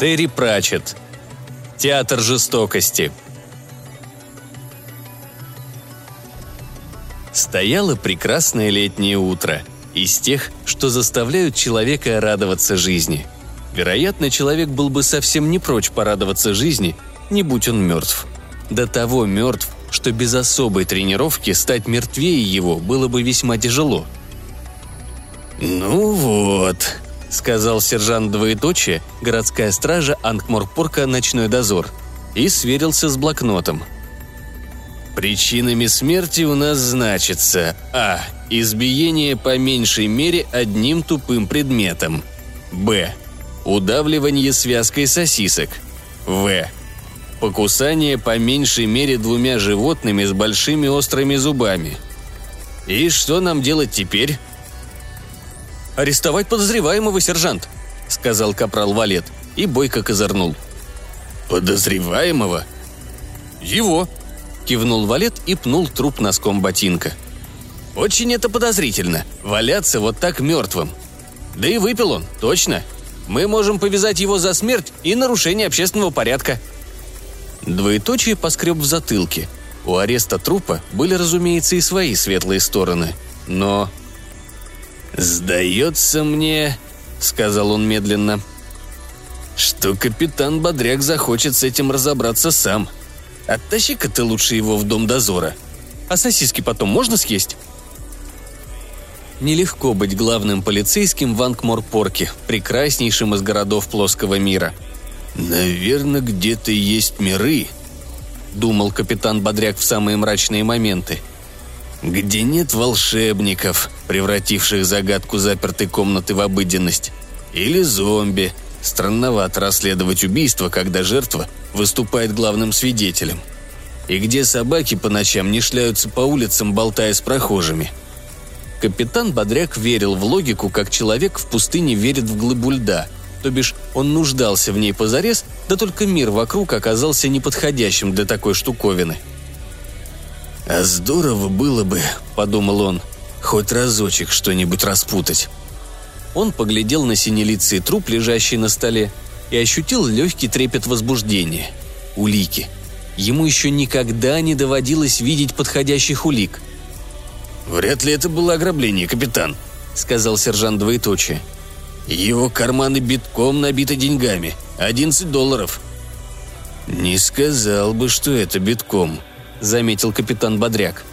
Терри Пратчетт. Театр жестокости. Стояло прекрасное летнее утро, из тех, что заставляют человека радоваться жизни. Вероятно, человек был бы совсем не прочь порадоваться жизни, не будь он мертв. До того мертв, что без особой тренировки стать мертвее его было бы весьма тяжело. «Ну вот», — сказал сержант двоеточие, городская стража Ангморпорка «Ночной дозор», и сверился с блокнотом. Причинами смерти у нас значится А. Избиение по меньшей мере одним тупым предметом. Б. Удавливание связкой сосисок. В. Покусание по меньшей мере двумя животными с большими острыми зубами. И что нам делать теперь? «Арестовать подозреваемого, сержант», — сказал капрал Валет, и бойко козырнул. «Подозреваемого?» «Его», — кивнул Валет и пнул труп носком ботинка. «Очень это подозрительно, валяться вот так мертвым. Да и выпил он, точно. Мы можем повязать его за смерть и нарушение общественного порядка». Двоеточие поскреб в затылке. У ареста трупа были, разумеется, и свои светлые стороны. Но «Сдается мне», — сказал он медленно, — «что капитан Бодряк захочет с этим разобраться сам. Оттащи-ка ты лучше его в дом дозора. А сосиски потом можно съесть?» Нелегко быть главным полицейским в Ангморпорке, прекраснейшим из городов плоского мира. «Наверное, где-то есть миры», — думал капитан Бодряк в самые мрачные моменты — где нет волшебников, превративших загадку запертой комнаты в обыденность, или зомби. Странновато расследовать убийство, когда жертва выступает главным свидетелем. И где собаки по ночам не шляются по улицам, болтая с прохожими. Капитан Бодряк верил в логику, как человек в пустыне верит в глыбу льда, то бишь он нуждался в ней позарез, да только мир вокруг оказался неподходящим для такой штуковины – «А здорово было бы», — подумал он, — «хоть разочек что-нибудь распутать». Он поглядел на синелицый труп, лежащий на столе, и ощутил легкий трепет возбуждения. Улики. Ему еще никогда не доводилось видеть подходящих улик. «Вряд ли это было ограбление, капитан», — сказал сержант двоеточие. «Его карманы битком набиты деньгами. 11 долларов». «Не сказал бы, что это битком», — заметил капитан Бодряк.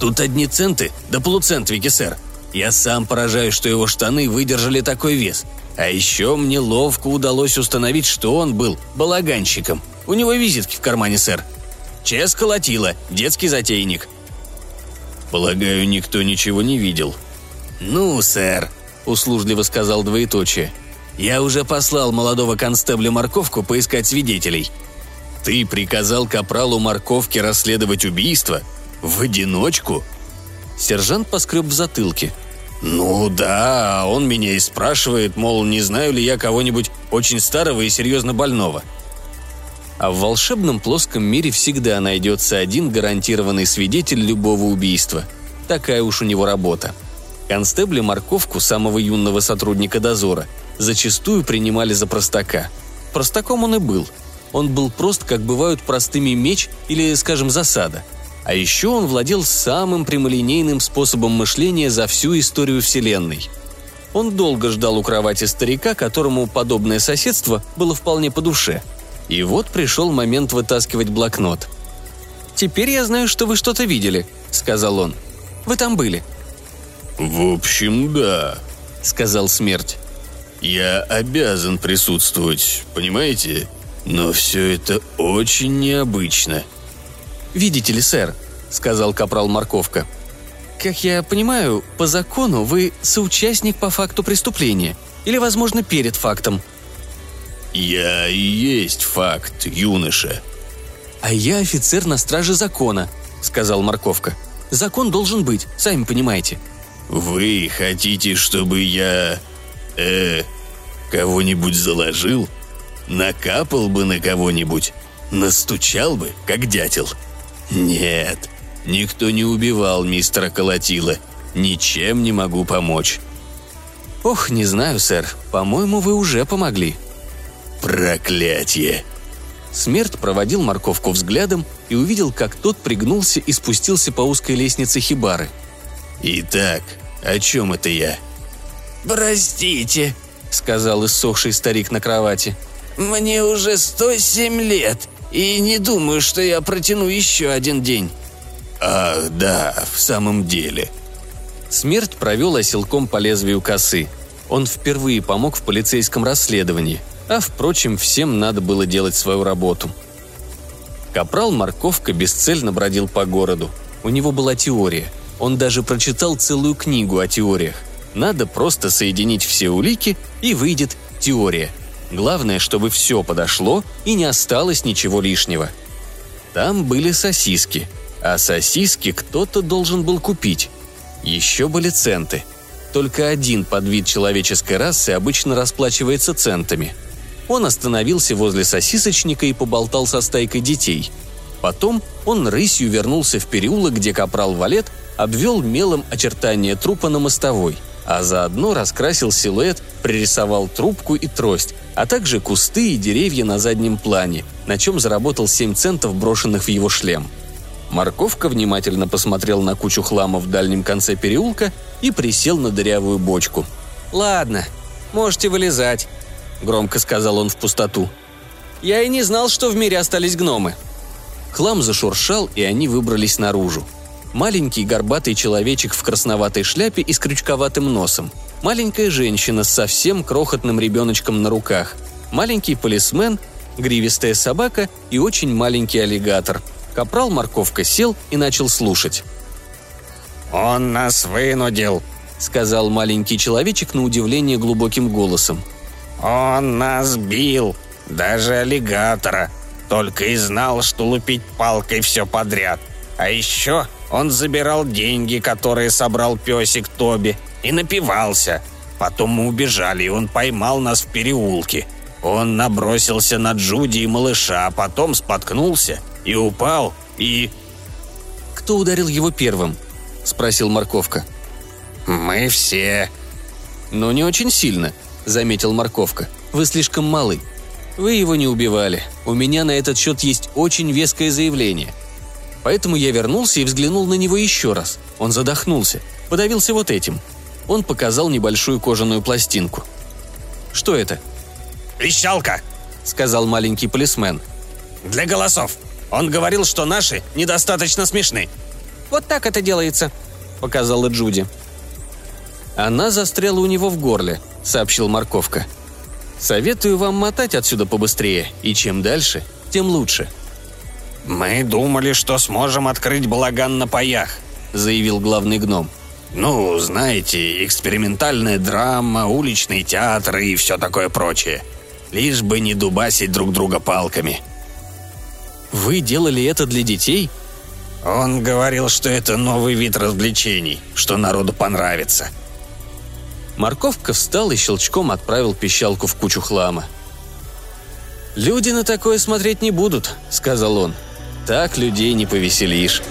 «Тут одни центы, да полуцентвики, сэр. Я сам поражаюсь, что его штаны выдержали такой вес. А еще мне ловко удалось установить, что он был балаганщиком. У него визитки в кармане, сэр. Чес колотила, детский затейник». «Полагаю, никто ничего не видел». «Ну, сэр», — услужливо сказал двоеточие. «Я уже послал молодого констебля морковку поискать свидетелей. Ты приказал капралу морковки расследовать убийство? В одиночку?» Сержант поскреб в затылке. «Ну да, он меня и спрашивает, мол, не знаю ли я кого-нибудь очень старого и серьезно больного». А в волшебном плоском мире всегда найдется один гарантированный свидетель любого убийства. Такая уж у него работа. Констебли морковку самого юного сотрудника дозора зачастую принимали за простака. Простаком он и был – он был прост, как бывают простыми меч или, скажем, засада. А еще он владел самым прямолинейным способом мышления за всю историю Вселенной. Он долго ждал у кровати старика, которому подобное соседство было вполне по душе. И вот пришел момент вытаскивать блокнот. «Теперь я знаю, что вы что-то видели», — сказал он. «Вы там были». «В общем, да», — сказал смерть. «Я обязан присутствовать, понимаете? Но все это очень необычно. «Видите ли, сэр», — сказал капрал Морковка. «Как я понимаю, по закону вы соучастник по факту преступления. Или, возможно, перед фактом». «Я и есть факт, юноша». «А я офицер на страже закона», — сказал Морковка. «Закон должен быть, сами понимаете». Вы хотите, чтобы я... Э... Кого-нибудь заложил? Накапал бы на кого-нибудь? Настучал бы, как дятел? Нет, никто не убивал мистера Колотила. Ничем не могу помочь. Ох, не знаю, сэр. По-моему, вы уже помогли. Проклятие! Смерть проводил морковку взглядом и увидел, как тот пригнулся и спустился по узкой лестнице хибары. «Итак, о чем это я?» «Простите», — сказал иссохший старик на кровати. «Мне уже 107 лет, и не думаю, что я протяну еще один день». «Ах, да, в самом деле». Смерть провел оселком по лезвию косы. Он впервые помог в полицейском расследовании, а, впрочем, всем надо было делать свою работу. Капрал Морковка бесцельно бродил по городу. У него была теория. Он даже прочитал целую книгу о теориях. Надо просто соединить все улики, и выйдет теория. Главное, чтобы все подошло и не осталось ничего лишнего. Там были сосиски, а сосиски кто-то должен был купить. Еще были центы. Только один подвид человеческой расы обычно расплачивается центами. Он остановился возле сосисочника и поболтал со стайкой детей. Потом он рысью вернулся в переулок, где капрал Валет обвел мелом очертания трупа на мостовой – а заодно раскрасил силуэт, пририсовал трубку и трость, а также кусты и деревья на заднем плане, на чем заработал 7 центов, брошенных в его шлем. Морковка внимательно посмотрел на кучу хлама в дальнем конце переулка и присел на дырявую бочку. «Ладно, можете вылезать», — громко сказал он в пустоту. «Я и не знал, что в мире остались гномы». Хлам зашуршал, и они выбрались наружу. Маленький горбатый человечек в красноватой шляпе и с крючковатым носом. Маленькая женщина с совсем крохотным ребеночком на руках. Маленький полисмен, гривистая собака и очень маленький аллигатор. Капрал Морковка сел и начал слушать. «Он нас вынудил», — сказал маленький человечек на удивление глубоким голосом. «Он нас бил, даже аллигатора, только и знал, что лупить палкой все подряд. А еще он забирал деньги, которые собрал песик Тоби, и напивался. Потом мы убежали, и он поймал нас в переулке. Он набросился на Джуди и малыша, а потом споткнулся и упал, и... «Кто ударил его первым?» – спросил Морковка. «Мы все». «Но не очень сильно», – заметил Морковка. «Вы слишком малы. Вы его не убивали. У меня на этот счет есть очень веское заявление – Поэтому я вернулся и взглянул на него еще раз. Он задохнулся, подавился вот этим. Он показал небольшую кожаную пластинку. «Что это?» «Пищалка», — сказал маленький полисмен. «Для голосов. Он говорил, что наши недостаточно смешны». «Вот так это делается», — показала Джуди. «Она застряла у него в горле», — сообщил Морковка. «Советую вам мотать отсюда побыстрее, и чем дальше, тем лучше», «Мы думали, что сможем открыть балаган на паях», — заявил главный гном. «Ну, знаете, экспериментальная драма, уличный театр и все такое прочее. Лишь бы не дубасить друг друга палками». «Вы делали это для детей?» Он говорил, что это новый вид развлечений, что народу понравится. Морковка встал и щелчком отправил пищалку в кучу хлама. «Люди на такое смотреть не будут», — сказал он. Так людей не повеселишь.